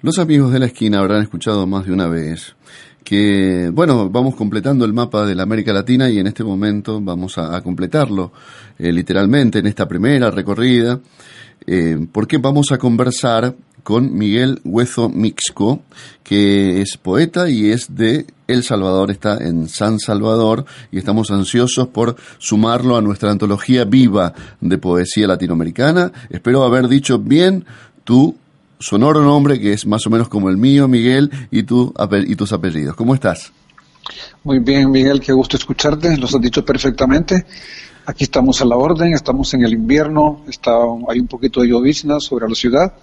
Los amigos de la esquina habrán escuchado más de una vez que, bueno, vamos completando el mapa de la América Latina y en este momento vamos a, completarlo eh, literalmente en esta primera recorrida, eh, porque vamos a conversar con Miguel Huezo Mixco, que es poeta y es de El Salvador, está en San Salvador y estamos ansiosos por sumarlo a nuestra antología viva de poesía latinoamericana. Espero haber dicho bien tu sonoro nombre que es más o menos como el mío, Miguel, y, tu, y tus apellidos. ¿Cómo estás? Muy bien, Miguel, qué gusto escucharte, los has dicho perfectamente. Aquí estamos a la orden, estamos en el invierno, está, hay un poquito de llovizna sobre la ciudad.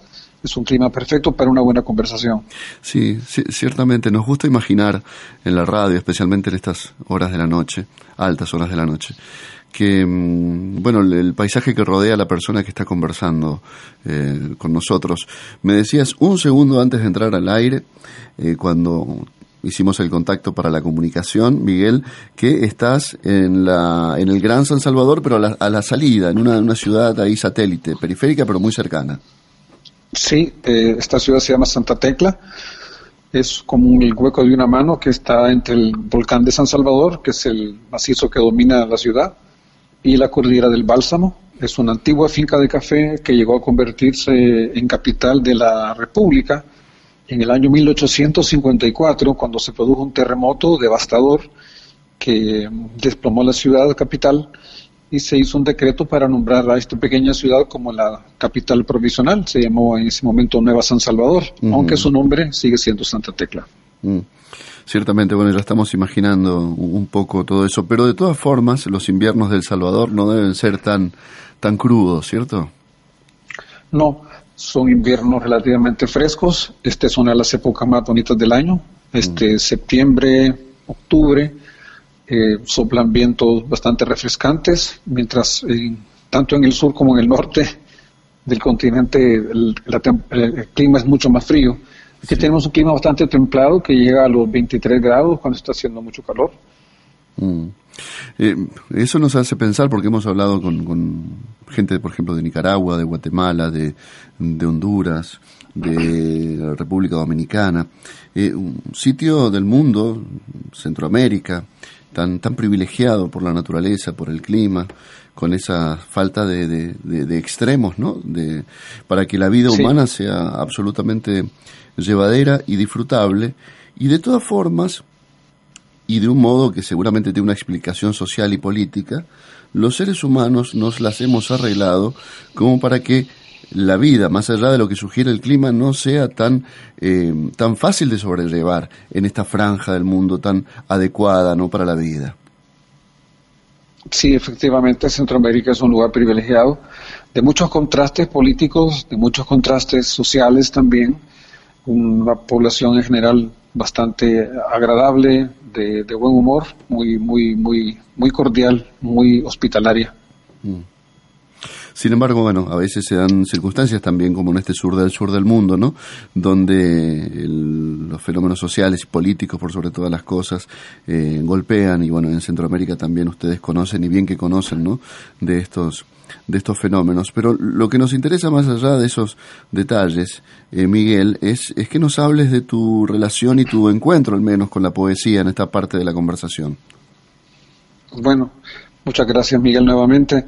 Es un clima perfecto para una buena conversación. Sí, ciertamente nos gusta imaginar en la radio, especialmente en estas horas de la noche, altas horas de la noche, que, mm, bueno, el, paisaje que rodea a la persona que está conversando eh, con nosotros. Me decías un segundo antes de entrar al aire, eh, cuando hicimos el contacto para la comunicación, Miguel, que estás en, la, en el Gran San Salvador, pero a la, salida, en una, una, ciudad ahí satélite, periférica, pero muy cercana. Sí, eh, esta ciudad se llama Santa Tecla. Es como el hueco de una mano que está entre el volcán de San Salvador, que es el macizo que domina la ciudad, y la cordillera del Bálsamo. Es una antigua finca de café que llegó a convertirse en capital de la República en el año 1854, cuando se produjo un terremoto devastador que desplomó la ciudad capital y se hizo un decreto para nombrar a esta pequeña ciudad como la capital provisional. Se llamó en ese momento Nueva San Salvador, aunque su nombre sigue siendo Santa Tecla. Mm. Ciertamente, bueno, ya estamos imaginando un poco todo eso, pero de todas formas, los inviernos del Salvador no deben ser tan, tan crudos, ¿cierto? No, son inviernos relativamente frescos. Esta es una de las épocas más bonitas del año. Este mm. septiembre, octubre, eh, soplan vientos bastante refrescantes, mientras tanto en el sur como en el norte del continente el clima es mucho más frío. Aquí tenemos un clima bastante templado que llega a los 23 grados cuando está haciendo mucho calor. Mm. Eh, eso nos hace pensar, porque hemos hablado con, gente, por ejemplo, de Nicaragua, de Guatemala, de, Honduras, de la República Dominicana, eh, un sitio del mundo, Centroamérica, tan, tan privilegiado por la naturaleza, por el clima, con esa falta de, de, extremos, ¿no? De, para que la vida humana sea absolutamente llevadera y disfrutable, y de todas formas, y de un modo que seguramente tiene una explicación social y política, los seres humanos nos las hemos arreglado como para que la vida, más allá de lo que sugiere el clima, no sea tan, eh, tan fácil de sobrellevar en esta franja del mundo tan adecuada ¿no? para la vida. Sí, efectivamente, Centroamérica es un lugar privilegiado, de muchos contrastes políticos, de muchos contrastes sociales también, una población en general bastante agradable, de, buen humor, muy, muy, muy, muy cordial, muy hospitalaria. Mm. Sin embargo, bueno, a veces se dan circunstancias también como en este sur del sur del mundo, ¿no? Donde los fenómenos sociales y políticos, por sobre todas las cosas, eh, golpean y bueno, en Centroamérica también ustedes conocen y bien que conocen, ¿no? De estos de estos fenómenos. Pero lo que nos interesa más allá de esos detalles, eh, Miguel, es, es que nos hables de tu relación y tu encuentro al menos con la poesía en esta parte de la conversación. Bueno, muchas gracias Miguel nuevamente.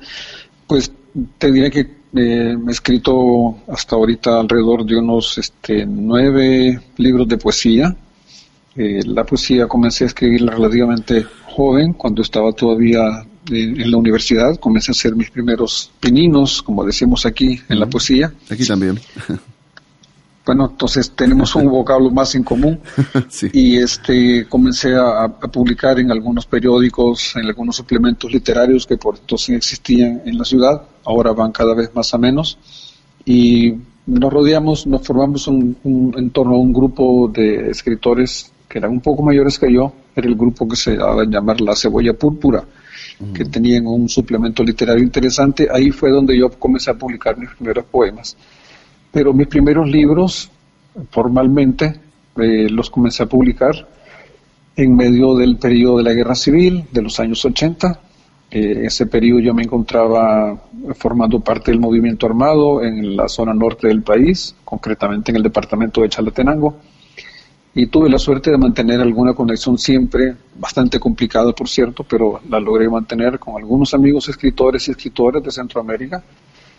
Pues te diré que eh, he escrito hasta ahorita alrededor de unos este, nueve libros de poesía. Eh, la poesía comencé a escribirla relativamente joven, cuando estaba todavía en la universidad, comencé a hacer mis primeros pininos, como decimos aquí en la poesía. Aquí también. Bueno, entonces tenemos un vocablo más en común. Y este comencé a, publicar en algunos periódicos, en algunos suplementos literarios que por entonces existían en la ciudad, ahora van cada vez más a menos. Y nos rodeamos, nos formamos un, en torno a un grupo de escritores que eran un poco mayores que yo, era el grupo que se daba a llamar La Cebolla Púrpura, que tenían un suplemento literario interesante. Ahí fue donde yo comencé a publicar mis primeros poemas. Pero mis primeros libros, formalmente, eh, los comencé a publicar en medio del periodo de la Guerra Civil, de los años 80. En ese periodo yo me encontraba formando parte del movimiento armado en la zona norte del país, concretamente en el departamento de Chalatenango y tuve la suerte de mantener alguna conexión siempre, bastante complicada por cierto, pero la logré mantener con algunos amigos escritores y escritoras de Centroamérica,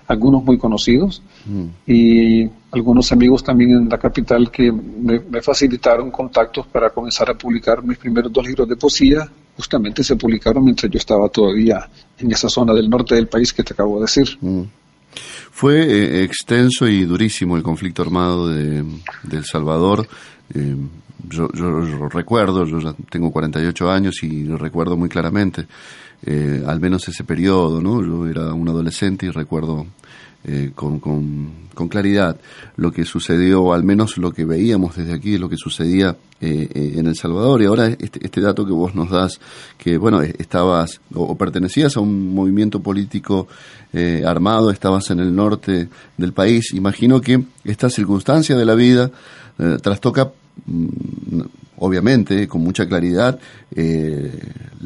algunos muy conocidos mm. y algunos amigos también en la capital que me, facilitaron contactos para comenzar a publicar mis primeros dos libros de poesía. Justamente se publicaron mientras yo estaba todavía en esa zona del norte del país que te acabo de decir. Mm. Fue eh, extenso y durísimo el conflicto armado de, El Salvador. Eh, yo, recuerdo, yo ya tengo 48 años y recuerdo muy claramente, eh, al menos ese periodo, ¿no? Yo era un adolescente y recuerdo eh, con, con, claridad lo que sucedió, o al menos lo que veíamos desde aquí, lo que sucedía eh, eh, en El Salvador. Y ahora este, este, dato que vos nos das, que bueno, estabas o, pertenecías a un movimiento político armado, estabas en el norte del país, imagino que esta circunstancia de la vida trastoca mm, obviamente, con mucha claridad, eh,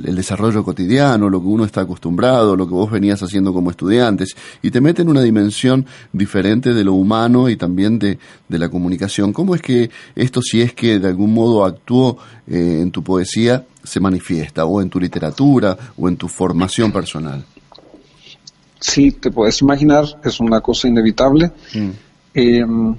el desarrollo cotidiano, lo que uno está acostumbrado, lo que vos venías haciendo como estudiantes, y te mete en una dimensión diferente de lo humano y también de, la comunicación. ¿Cómo es que esto, si es que de algún modo actuó eh, en tu poesía, se manifiesta, o en tu literatura, o en tu formación personal? Sí, te puedes imaginar, es una cosa inevitable. Mm.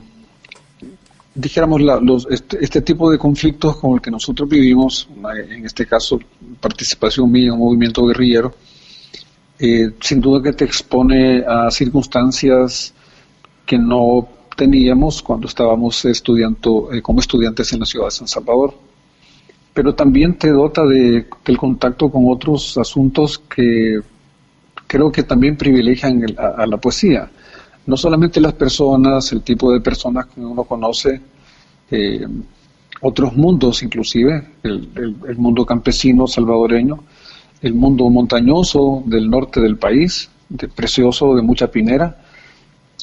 Dijéramos, los, este, este, tipo de conflictos con el que nosotros vivimos, en este caso participación mía en un movimiento guerrillero, eh, sin duda que te expone a circunstancias que no teníamos cuando estábamos estudiando eh, como estudiantes en la ciudad de San Salvador. Pero también te dota de, del contacto con otros asuntos que creo que también privilegian a la poesía no solamente las personas, el tipo de personas que uno conoce, eh, otros mundos inclusive, el, mundo campesino salvadoreño, el mundo montañoso del norte del país, precioso, de mucha pinera,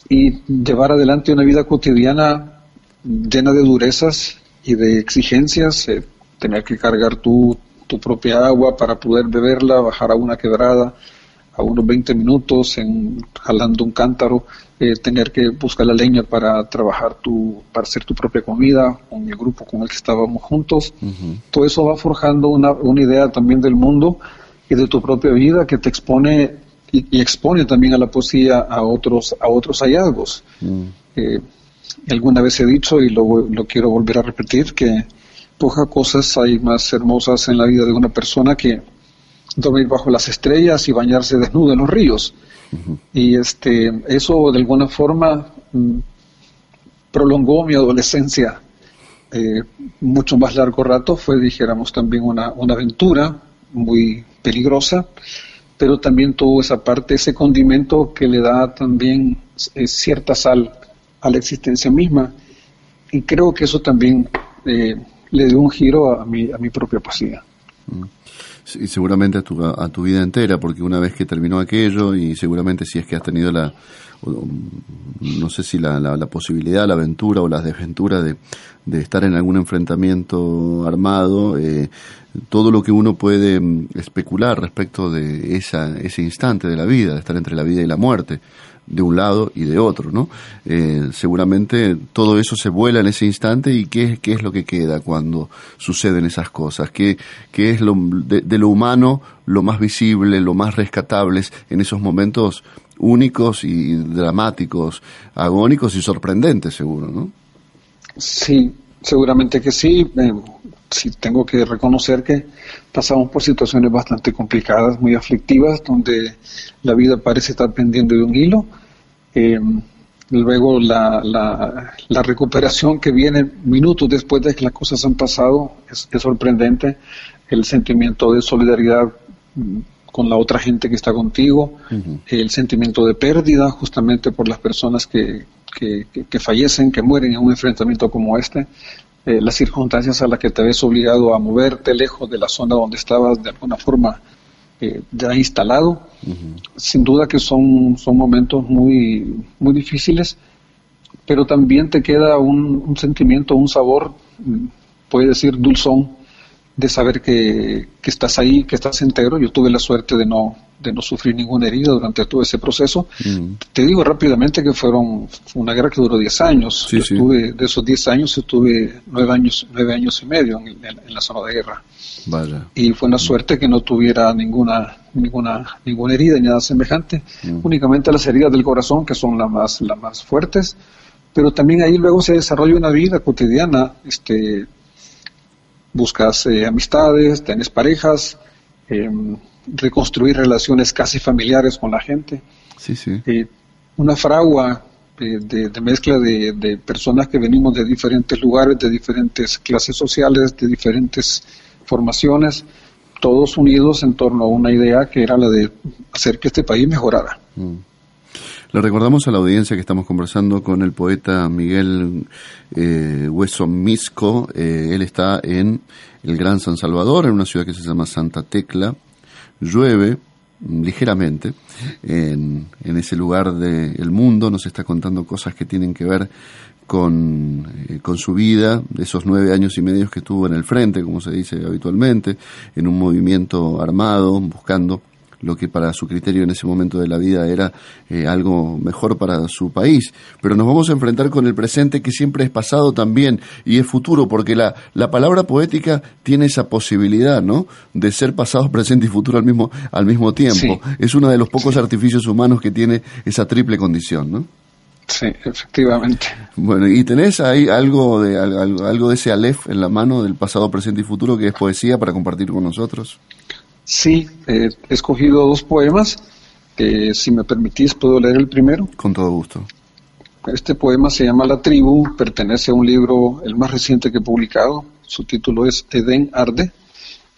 y llevar adelante una vida cotidiana llena de durezas y de exigencias, eh, tener que cargar tu, tu propia agua para poder beberla, bajar a una quebrada, a unos 20 minutos en, jalando un cántaro, eh, tener que buscar la leña para trabajar tu, para hacer tu propia comida con el grupo con el que estábamos juntos. Todo eso va forjando una, una, idea también del mundo y de tu propia vida que te expone y, expone también a la poesía a otros, a otros hallazgos. Mm. Eh, alguna vez he dicho y lo, lo quiero volver a repetir que pocas cosas hay más hermosas en la vida de una persona que dormir bajo las estrellas y bañarse desnudo en los ríos. Y este, eso de alguna forma mm, prolongó mi adolescencia eh, mucho más largo rato. Fue, dijéramos, también una, una aventura muy peligrosa, pero también tuvo esa parte, ese condimento que le da también eh, cierta sal a la existencia misma. Y creo que eso también eh, le dio un giro a mi, a mi propia poesía. Mm y seguramente a tu, a tu vida entera, porque una vez que terminó aquello y seguramente si es que has tenido la, no sé si la, la, posibilidad, la aventura o la desventura de, de, estar en algún enfrentamiento armado, eh, todo lo que uno puede mm, especular respecto de esa, ese instante de la vida, de estar entre la vida y la muerte, de un lado y de otro, ¿no? Eh, seguramente todo eso se vuela en ese instante y qué, qué es lo que queda cuando suceden esas cosas, qué, qué es lo, de, lo humano lo más visible, lo más rescatable en esos momentos únicos y dramáticos, agónicos y sorprendentes, seguro, ¿no? Sí, seguramente que sí. Eh, sí tengo que reconocer que pasamos por situaciones bastante complicadas, muy aflictivas, donde la vida parece estar pendiendo de un hilo. Eh, luego la, la, recuperación que viene minutos después de que las cosas han pasado es, sorprendente. El sentimiento de solidaridad con la otra gente que está contigo, el sentimiento de pérdida justamente por las personas que, que, fallecen, que mueren en un enfrentamiento como este, eh, las circunstancias a las que te ves obligado a moverte lejos de la zona donde estabas de alguna forma eh, ya instalado. Sin duda que son, son momentos muy, muy difíciles, pero también te queda un, un sentimiento, un sabor, mm, puede decir dulzón, de saber que, estás ahí, que estás entero. Yo tuve la suerte de no, de no sufrir ninguna herida durante todo ese proceso. Mm. Te digo rápidamente que fueron una guerra que duró 10 años. Estuve, de esos 10 años estuve 9 años, nueve años y medio en, la zona de guerra. Y fue una suerte que no tuviera ninguna, ninguna, ninguna herida ni nada semejante. Mm. Únicamente las heridas del corazón, que son las más, las más fuertes. Pero también ahí luego se desarrolla una vida cotidiana, este, buscas eh, amistades, tienes parejas, em, reconstruir relaciones casi familiares con la gente. Sí, sí. Eh, una fragua eh, de, mezcla de, personas que venimos de diferentes lugares, de diferentes clases sociales, de diferentes formaciones, todos unidos en torno a una idea que era la de hacer que este país mejorara. Mm. Le recordamos a la audiencia que estamos conversando con el poeta Miguel eh, Hueso Misco. Eh, él está en el Gran San Salvador, en una ciudad que se llama Santa Tecla. Llueve ligeramente en, ese lugar del mundo. Nos está contando cosas que tienen que ver con, eh, con, su vida, de esos nueve años y medio que estuvo en el frente, como se dice habitualmente, en un movimiento armado, buscando lo que para su criterio en ese momento de la vida era eh, algo mejor para su país. Pero nos vamos a enfrentar con el presente que siempre es pasado también y es futuro, porque la, la palabra poética tiene esa posibilidad, ¿no? De ser pasado, presente y futuro al mismo, al mismo tiempo. Es uno de los pocos artificios humanos que tiene esa triple condición, ¿no? Sí, efectivamente. Bueno, ¿y tenés ahí algo de, algo de ese Aleph en la mano del pasado, presente y futuro que es poesía para compartir con nosotros? Sí, he escogido dos poemas. que si me permitís, puedo leer el primero. Con todo gusto. Este poema se llama La tribu, pertenece a un libro, el más reciente que he publicado. Su título es Edén Arde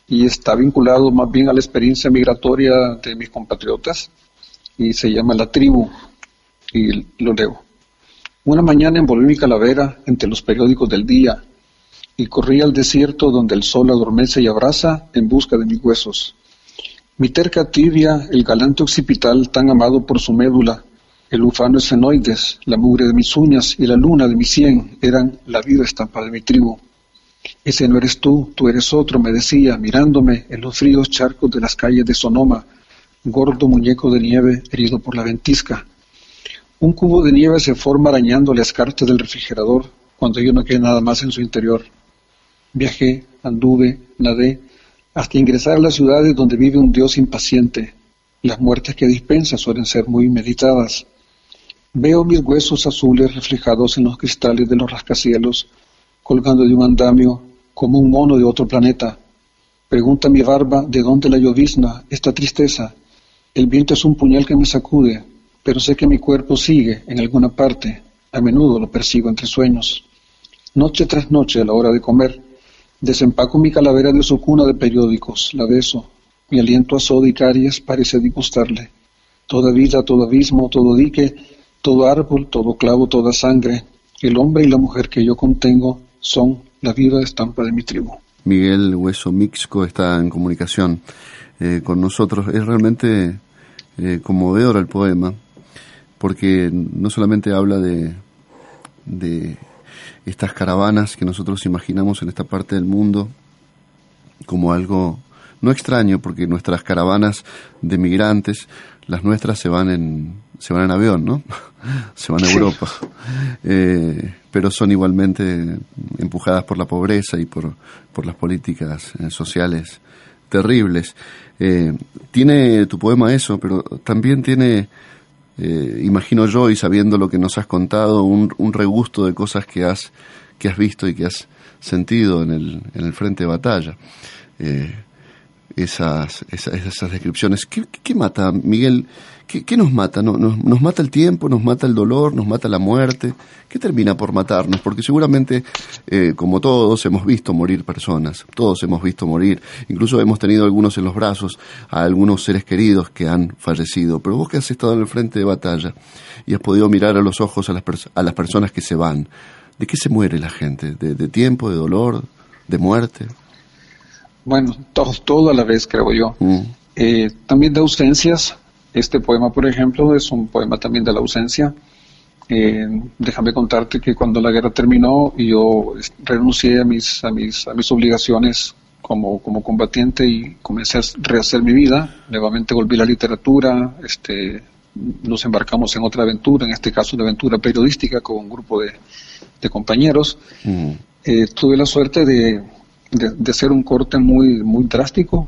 y está vinculado más bien a la experiencia migratoria de mis compatriotas y se llama La tribu y lo leo. Una mañana envolví mi calavera entre los periódicos del día y corrí al desierto donde el sol adormece y abraza en busca de mis huesos. Mi terca tibia, el galante occipital tan amado por su médula, el ufano esfenoides, la mugre de mis uñas y la luna de mi sien eran la vida estampa de mi tribu. Ese no eres tú, tú eres otro, me decía, mirándome en los fríos charcos de las calles de Sonoma, gordo muñeco de nieve herido por la ventisca. Un cubo de nieve se forma arañando las cartas del refrigerador cuando yo no quede nada más en su interior. Viajé, anduve, nadé, hasta ingresar a las ciudades donde vive un Dios impaciente. Las muertes que dispensa suelen ser muy meditadas. Veo mis huesos azules reflejados en los cristales de los rascacielos, colgando de un andamio como un mono de otro planeta. Pregunta mi barba de dónde la llovizna, esta tristeza. El viento es un puñal que me sacude, pero sé que mi cuerpo sigue en alguna parte. A menudo lo persigo entre sueños. Noche tras noche, a la hora de comer, Desempaco mi calavera de su cuna de periódicos, la beso. Mi aliento a soda y caries parece disgustarle. Toda vida, todo abismo, todo dique, todo árbol, todo clavo, toda sangre, el hombre y la mujer que yo contengo son la viva estampa de mi tribu. Miguel Hueso Mixco está en comunicación eh, con nosotros. Es realmente eh, conmovedor el poema, porque no solamente habla de, de estas caravanas que nosotros imaginamos en esta parte del mundo como algo no extraño porque nuestras caravanas de migrantes las nuestras se van en se van en avión no se van a Europa. Eh, pero son igualmente empujadas por la pobreza y por por las políticas eh, sociales terribles. Eh, tiene tu poema eso pero también tiene eh, imagino yo, y sabiendo lo que nos has contado, un, regusto de cosas que has, que has visto y que has sentido en el, en el frente de batalla. Eh, esas, esas, descripciones. ¿Qué, mata, Miguel? ¿Qué, nos mata? ¿Nos, ¿Nos, mata el tiempo? ¿Nos mata el dolor? ¿Nos mata la muerte? ¿Qué termina por matarnos? Porque seguramente, eh, como todos, hemos visto morir personas. Todos hemos visto morir. Incluso hemos tenido algunos en los brazos a algunos seres queridos que han fallecido. Pero vos que has estado en el frente de batalla y has podido mirar a los ojos a las, a las personas que se van, ¿de qué se muere la gente? ¿De, de tiempo, de dolor, de muerte? Bueno, todo, todo a la vez, creo yo. Mm. Eh, también de ausencias. Este poema, por ejemplo, es un poema también de la ausencia. Eh, déjame contarte que cuando la guerra terminó y yo renuncié a mis, a mis, a mis obligaciones como, como combatiente y comencé a rehacer mi vida, nuevamente volví a la literatura, este, nos embarcamos en otra aventura, en este caso una aventura periodística con un grupo de, compañeros. Mm. Eh, tuve la suerte de, de, ser un corte muy, muy drástico.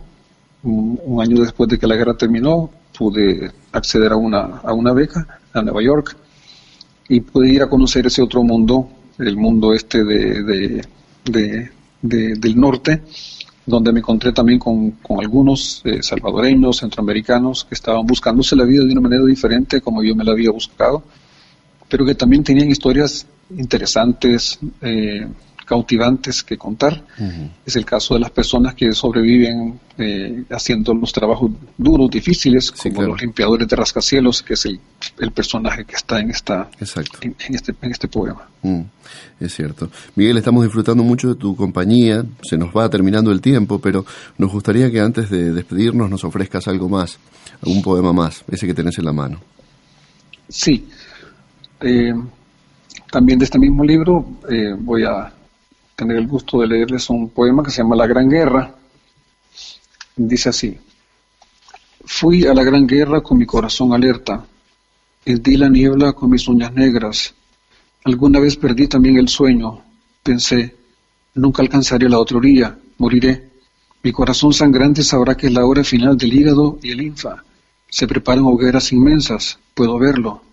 Un, año después de que la guerra terminó, pude acceder a una, a una beca a Nueva York y pude ir a conocer ese otro mundo, el mundo este de, del norte, donde me encontré también con, con algunos eh, salvadoreños, centroamericanos, que estaban buscándose la vida de una manera diferente como yo me la había buscado, pero que también tenían historias interesantes, eh, cautivantes que contar. Es el caso de las personas que sobreviven eh, haciendo los trabajos duros, difíciles, como los limpiadores de rascacielos, que es el, personaje que está en esta en, este, en este poema. Mm, es cierto. Miguel, estamos disfrutando mucho de tu compañía, se nos va terminando el tiempo, pero nos gustaría que antes de despedirnos nos ofrezcas algo más, algún poema más, ese que tenés en la mano. Sí. Eh, también de este mismo libro eh, voy a tener el gusto de leerles un poema que se llama La Gran Guerra. Dice así, fui a la Gran Guerra con mi corazón alerta, di la niebla con mis uñas negras, alguna vez perdí también el sueño, pensé, nunca alcanzaré la otra orilla, moriré. Mi corazón sangrante sabrá que es la hora final del hígado y el linfa. Se preparan hogueras inmensas, puedo verlo,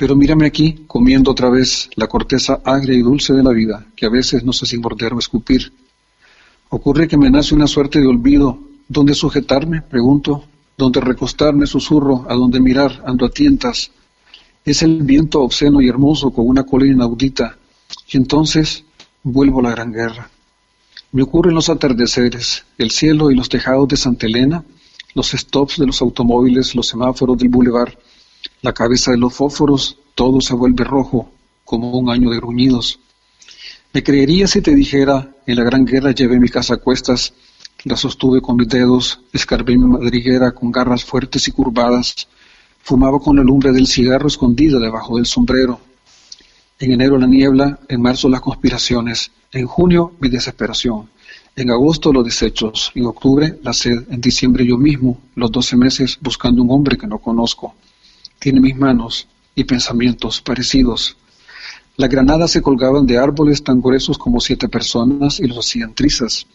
pero mírame aquí, comiendo otra vez la corteza agria y dulce de la vida, que a veces no sé si morder o escupir. Ocurre que me nace una suerte de olvido. ¿Dónde sujetarme? Pregunto. ¿Dónde recostarme? Susurro. ¿A dónde mirar? Ando a tientas. Es el viento obsceno y hermoso con una cola inaudita. Y entonces vuelvo a la gran guerra. Me ocurren los atardeceres, el cielo y los tejados de Santa Elena, los stops de los automóviles, los semáforos del bulevar la cabeza de los fósforos, todo se vuelve rojo, como un año de gruñidos. ¿Me creerías si te dijera, en la gran guerra llevé mi casa a cuestas, la sostuve con mis dedos, escarbé mi madriguera con garras fuertes y curvadas, fumaba con la lumbre del cigarro escondida debajo del sombrero. En enero la niebla, en marzo las conspiraciones, en junio mi desesperación, en agosto los desechos, en octubre la sed, en diciembre yo mismo, los doce meses buscando un hombre que no conozco tiene mis manos y pensamientos parecidos. Las granadas se colgaban de árboles tan gruesos como siete personas y los hacían trizas.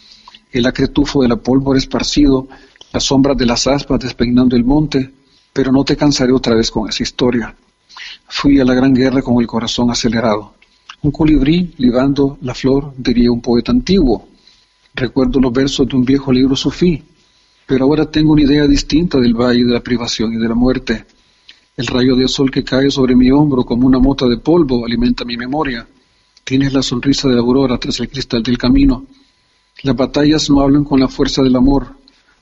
El acretufo de la pólvora esparcido, las sombras de las aspas despeinando el monte, pero no te cansaré otra vez con esa historia. Fui a la gran guerra con el corazón acelerado. Un colibrí libando la flor, diría un poeta antiguo. Recuerdo los versos de un viejo libro sufí, pero ahora tengo una idea distinta del valle de la privación y de la muerte. El rayo de sol que cae sobre mi hombro como una mota de polvo alimenta mi memoria. Tienes la sonrisa de la aurora tras el cristal del camino. Las batallas no hablan con la fuerza del amor.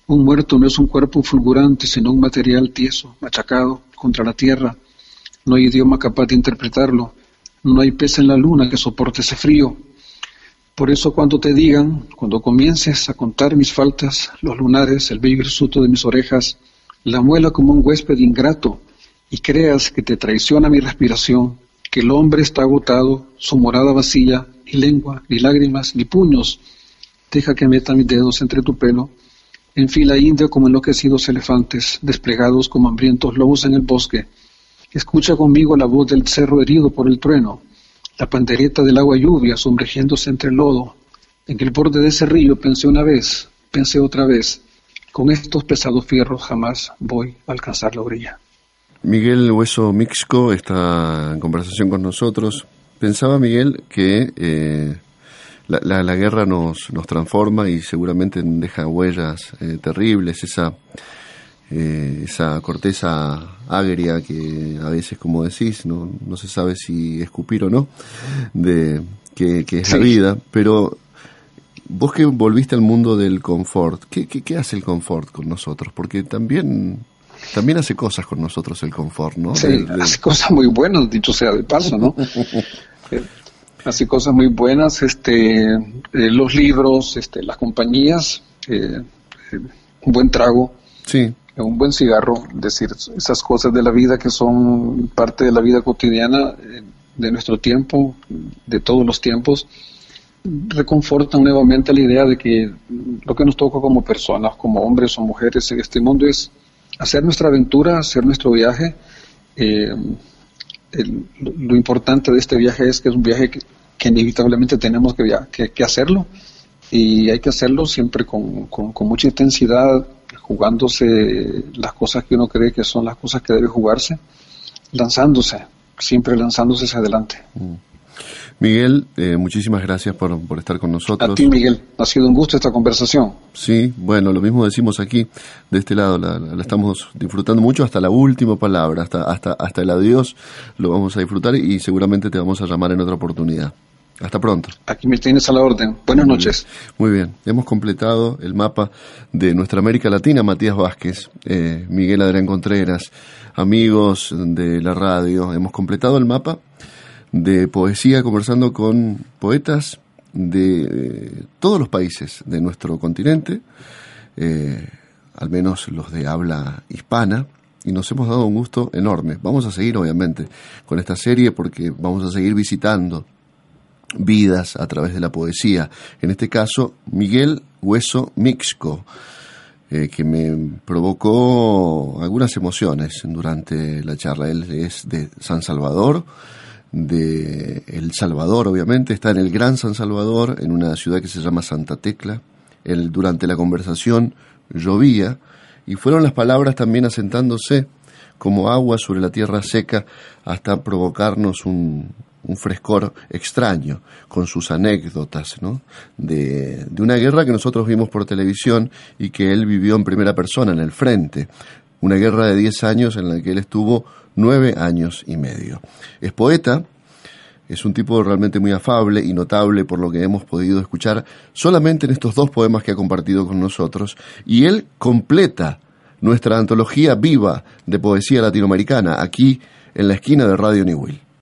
Un muerto no es un cuerpo fulgurante, sino un material tieso, machacado, contra la tierra. No hay idioma capaz de interpretarlo. No hay pez en la luna que soporte ese frío. Por eso cuando te digan, cuando comiences a contar mis faltas, los lunares, el bello hirsuto de mis orejas, la muela como un huésped ingrato, y creas que te traiciona mi respiración, que el hombre está agotado, su morada vacía, ni lengua, ni lágrimas, ni puños, deja que meta mis dedos entre tu pelo, en fila india como enloquecidos elefantes, desplegados como hambrientos lobos en el bosque. Escucha conmigo la voz del cerro herido por el trueno, la pandereta del agua lluvia sumergiéndose entre el lodo. En el borde de ese río pensé una vez, pensé otra vez, con estos pesados fierros jamás voy a alcanzar la orilla. Miguel Hueso Mixco está en conversación con nosotros. Pensaba Miguel que eh, la, la, guerra nos, nos transforma y seguramente deja huellas eh, terribles, esa, eh, esa corteza agria que a veces, como decís, no, no se sabe si escupir o no, de que, que es la vida, pero vos que volviste al mundo del confort, ¿qué, qué, qué hace el confort con nosotros? Porque también también hace cosas con nosotros el confort, ¿no? Sí, hace cosas muy buenas, dicho sea de paso, ¿no? Eh, hace cosas muy buenas, este, eh, los libros, este, las compañías, eh, un buen trago, sí. un buen cigarro, decir, esas cosas de la vida que son parte de la vida cotidiana de nuestro tiempo, de todos los tiempos, reconfortan nuevamente la idea de que lo que nos toca como personas, como hombres o mujeres en este mundo es hacer nuestra aventura, hacer nuestro viaje. Eh, lo, importante de este viaje es que es un viaje que, inevitablemente tenemos que, que, hacerlo y hay que hacerlo siempre con, con, mucha intensidad, jugándose las cosas que uno cree que son las cosas que debe jugarse, lanzándose, siempre lanzándose hacia adelante. Mm. Miguel, eh, muchísimas gracias por, por, estar con nosotros. A ti, Miguel. Ha sido un gusto esta conversación. Sí, bueno, lo mismo decimos aquí, de este lado, la, estamos disfrutando mucho hasta la última palabra, hasta, hasta, hasta el adiós lo vamos a disfrutar y seguramente te vamos a llamar en otra oportunidad. Hasta pronto. Aquí me tienes a la orden. Buenas noches. Muy bien. Hemos completado el mapa de nuestra América Latina, Matías Vázquez, eh, Miguel Adrián Contreras, amigos de la radio. Hemos completado el mapa de poesía conversando con poetas de todos los países de nuestro continente, eh, al menos los de habla hispana, y nos hemos dado un gusto enorme. Vamos a seguir, obviamente, con esta serie porque vamos a seguir visitando vidas a través de la poesía. En este caso, Miguel Hueso Mixco, eh, que me provocó algunas emociones durante la charla. Él es de San Salvador, de El Salvador, obviamente, está en el Gran San Salvador, en una ciudad que se llama Santa Tecla. El, durante la conversación llovía y fueron las palabras también asentándose como agua sobre la tierra seca hasta provocarnos un, un frescor extraño con sus anécdotas ¿no? de, de, una guerra que nosotros vimos por televisión y que él vivió en primera persona en el frente. Una guerra de 10 años en la que él estuvo nueve años y medio. Es poeta, es un tipo realmente muy afable y notable por lo que hemos podido escuchar solamente en estos dos poemas que ha compartido con nosotros, y él completa nuestra antología viva de poesía latinoamericana aquí en la esquina de Radio New